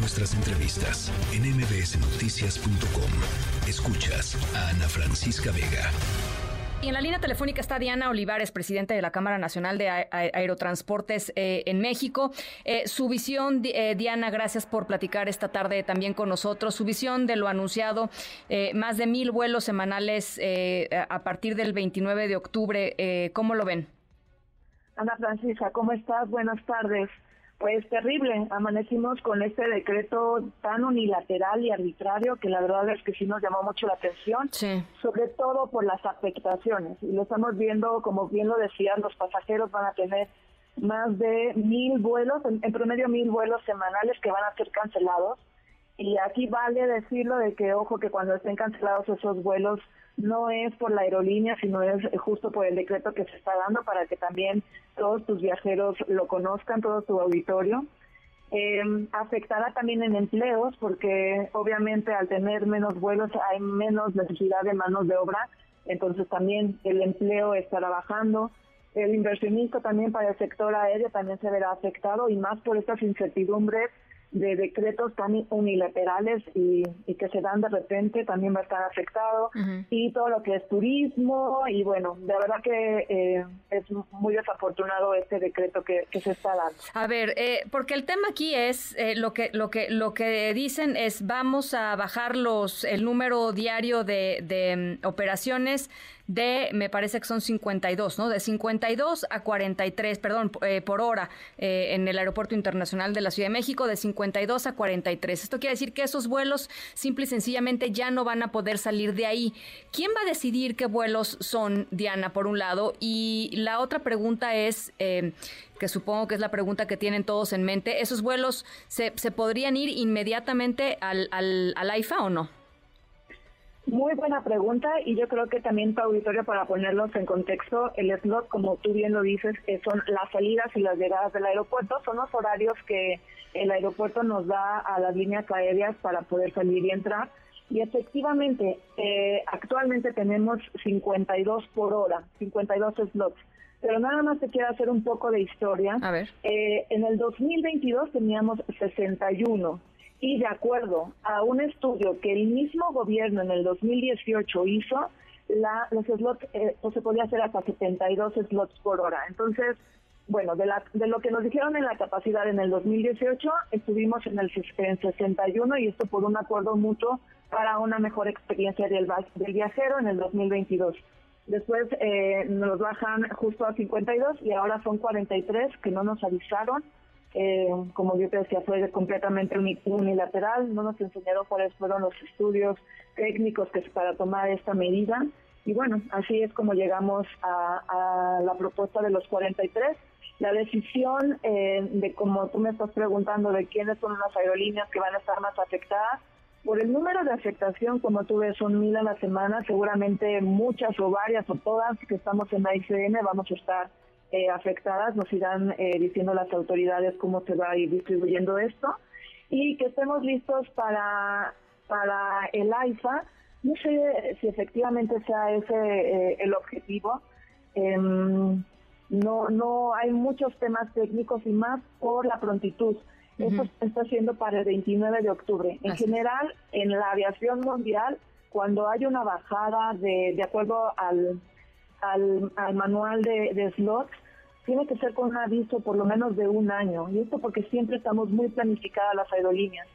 nuestras entrevistas en mbsnoticias.com. Escuchas a Ana Francisca Vega. Y en la línea telefónica está Diana Olivares, presidenta de la Cámara Nacional de Aerotransportes eh, en México. Eh, su visión, eh, Diana, gracias por platicar esta tarde también con nosotros. Su visión de lo anunciado, más de mil vuelos semanales a partir del 29 de octubre, ¿cómo lo ven? Ana Francisca, ¿cómo estás? Buenas tardes. Pues terrible, amanecimos con este decreto tan unilateral y arbitrario que la verdad es que sí nos llamó mucho la atención, sobre todo por las afectaciones. Y lo estamos viendo, como bien lo decían, los pasajeros van a tener más de mil vuelos, en, promedio mil vuelos semanales que van a ser cancelados. Y aquí vale decirlo de que, ojo, que cuando estén cancelados esos vuelos, no es por la aerolínea, sino es justo por el decreto que se está dando para que también todos tus viajeros lo conozcan, todo tu auditorio. Eh, afectará también en empleos porque obviamente al tener menos vuelos hay menos necesidad de manos de obra, entonces también el empleo estará bajando. El inversionista también para el sector aéreo también se verá afectado y más por estas incertidumbres de decretos tan unilaterales y, que se dan de repente también va a estar afectado y todo lo que es turismo y bueno, de verdad que eh, es muy desafortunado este decreto que, se está dando. A ver, eh, porque el tema aquí es eh, lo que lo que lo que dicen es vamos a bajar los el número diario de, de mm, operaciones de, me parece que son 52, ¿no? De 52 a 43, perdón, eh, por hora eh, en el Aeropuerto Internacional de la Ciudad de México, de 52 a 43. Esto quiere decir que esos vuelos simple y sencillamente ya no van a poder salir de ahí. ¿Quién va a decidir qué vuelos son, Diana, por un lado? Y la otra pregunta es... Eh, que supongo que es la pregunta que tienen todos en mente, ¿esos vuelos se, se podrían ir inmediatamente al, al, al AIFA o no? Muy buena pregunta y yo creo que también tu auditorio para ponerlos en contexto, el slot, como tú bien lo dices, son las salidas y las llegadas del aeropuerto, son los horarios que el aeropuerto nos da a las líneas aéreas para poder salir y entrar. Y efectivamente, eh, actualmente tenemos 52 por hora, 52 slots. Pero nada más te quiero hacer un poco de historia. A ver. Eh, en el 2022 teníamos 61 y de acuerdo a un estudio que el mismo gobierno en el 2018 hizo, la, los slots eh, pues se podía hacer hasta 72 slots por hora. Entonces, bueno, de, la, de lo que nos dijeron en la capacidad en el 2018, estuvimos en el en 61 y esto por un acuerdo mutuo para una mejor experiencia del, del viajero en el 2022. Después eh, nos bajan justo a 52 y ahora son 43 que no nos avisaron eh, como yo te decía, fue completamente unilateral, no nos enseñaron cuáles fueron los estudios técnicos que para tomar esta medida. Y bueno, así es como llegamos a, la propuesta de los 43. La decisión eh, de, como tú me estás preguntando, de quiénes son las aerolíneas que van a estar más afectadas, por el número de afectación, como tú ves, son mil a la semana, seguramente muchas o varias o todas que estamos en la ICN vamos a estar eh, afectadas, nos irán eh, diciendo las autoridades cómo se va a ir distribuyendo esto y que estemos listos para, para el AIFA. No sé si efectivamente sea ese eh, el objetivo. Em, no, no hay muchos temas técnicos y más por la prontitud. Esto se está haciendo para el 29 de octubre. En general, en la aviación mundial, cuando hay una bajada de, de acuerdo al, al, manual de, de, slots, tiene que ser con un aviso por lo menos de un año. Y esto porque siempre estamos muy planificadas las aerolíneas.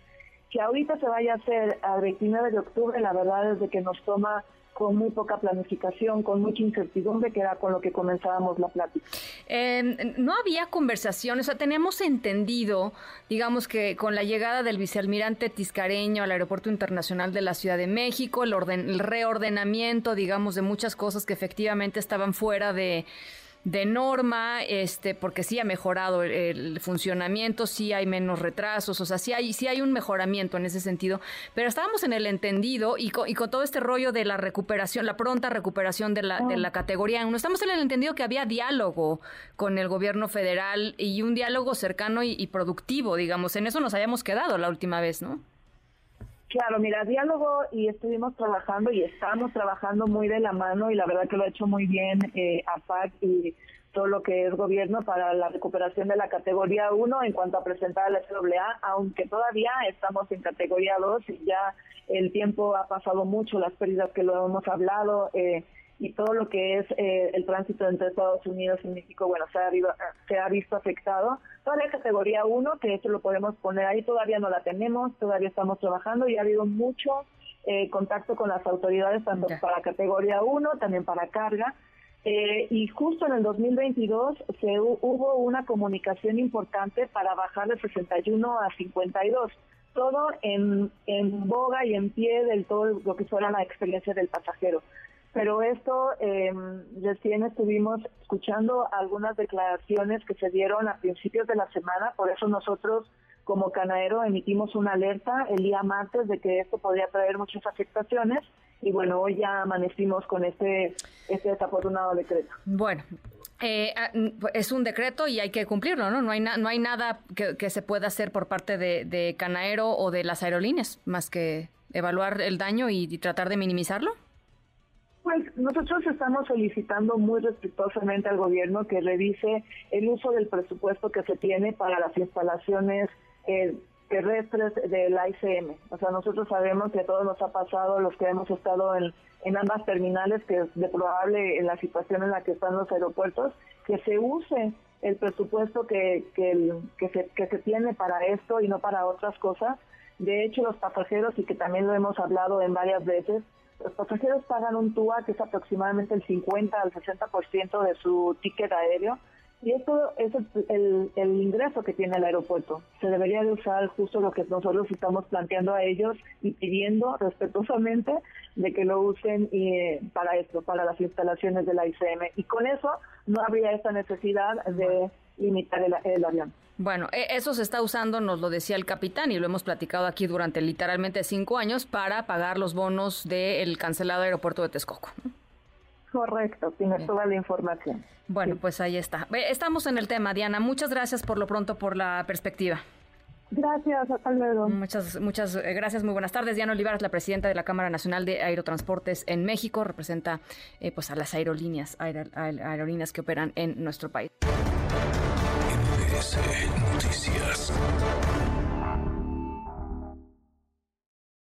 Que ahorita se vaya a hacer al 29 de octubre, la verdad es de que nos toma con muy poca planificación, con mucha incertidumbre, que era con lo que comenzábamos la plática. no había conversación, o sea, teníamos entendido, digamos que con la llegada del vicealmirante Tiscareño al Aeropuerto Internacional de la Ciudad de México, el, orden, el reordenamiento, digamos, de muchas cosas que efectivamente estaban fuera de de norma, este, porque sí ha mejorado el, funcionamiento, sí hay menos retrasos, o sea, sí hay, sí hay un mejoramiento en ese sentido, pero estábamos en el entendido y con, y con todo este rollo de la recuperación, la pronta recuperación de la, de la categoría no estamos en el entendido que había diálogo con el gobierno federal y un diálogo cercano y, y productivo, digamos, en eso nos habíamos quedado la última vez, ¿no? Claro, mira, diálogo y estuvimos trabajando y estamos trabajando muy de la mano y la verdad que lo ha hecho muy bien eh, APAC y todo lo que es gobierno para la recuperación de la categoría 1 en cuanto a presentar la SAA, aunque todavía estamos en categoría 2 y ya el tiempo ha pasado mucho, las pérdidas que lo hemos hablado eh, y todo lo que es eh, el tránsito entre Estados Unidos y México, bueno, se ha, se ha visto afectado. Todavía categoría 1, que eso lo podemos poner ahí, todavía no la tenemos, todavía estamos trabajando y ha habido mucho eh, contacto con las autoridades, tanto para categoría 1, también para carga eh, y justo en el 2022 se hubo una comunicación importante para bajar de 61 a 52, todo en, en boga y en pie del todo lo que fuera la experiencia del pasajero. Pero esto, eh, recién estuvimos escuchando algunas declaraciones que se dieron a principios de la semana, por eso nosotros como Canaero emitimos una alerta el día martes de que esto podría traer muchas afectaciones y bueno, hoy ya amanecimos con este, este desafortunado decreto. Bueno, eh, ah, es un decreto y hay que cumplirlo, ¿no? No hay, no hay nada que, se pueda hacer por parte de, Canaero o de las aerolíneas, más que evaluar el daño y, tratar de minimizarlo. Pues nosotros estamos solicitando muy respetuosamente al gobierno que revise el uso del presupuesto que se tiene para las instalaciones eh, terrestres del ICM. O sea, nosotros sabemos que a todos nos ha pasado, los que hemos estado en, en ambas terminales, que es de probable en la situación en la que están los aeropuertos, que se use el presupuesto que, que, que, se, que se tiene para esto y no para otras cosas. De hecho, los pasajeros, y que también lo hemos hablado en varias veces, los pasajeros pagan un TUA que es aproximadamente el 50 al 60% de su ticket aéreo y esto es el, ingreso que tiene el aeropuerto. Se debería de usar justo lo que nosotros estamos planteando a ellos y pidiendo respetuosamente de que lo usen eh, para esto, para las instalaciones de la ICM. Y con eso no habría esta necesidad de limitar el, avión. Bueno, e, eso se está usando, nos lo decía el capitán, y lo hemos platicado aquí durante literalmente cinco años para pagar los bonos del cancelado aeropuerto de Texcoco. Correcto, tiene toda la información. Bueno, pues ahí está. Estamos en el tema, Diana. Muchas gracias por lo pronto por la perspectiva. Gracias, hasta luego. Muchas, muchas eh, gracias, muy buenas tardes. Diana Olivares, la presidenta de la Cámara Nacional de Aerotransportes en México, representa eh, pues a las aerolíneas, aerolíneas que operan en nuestro país. Noticias.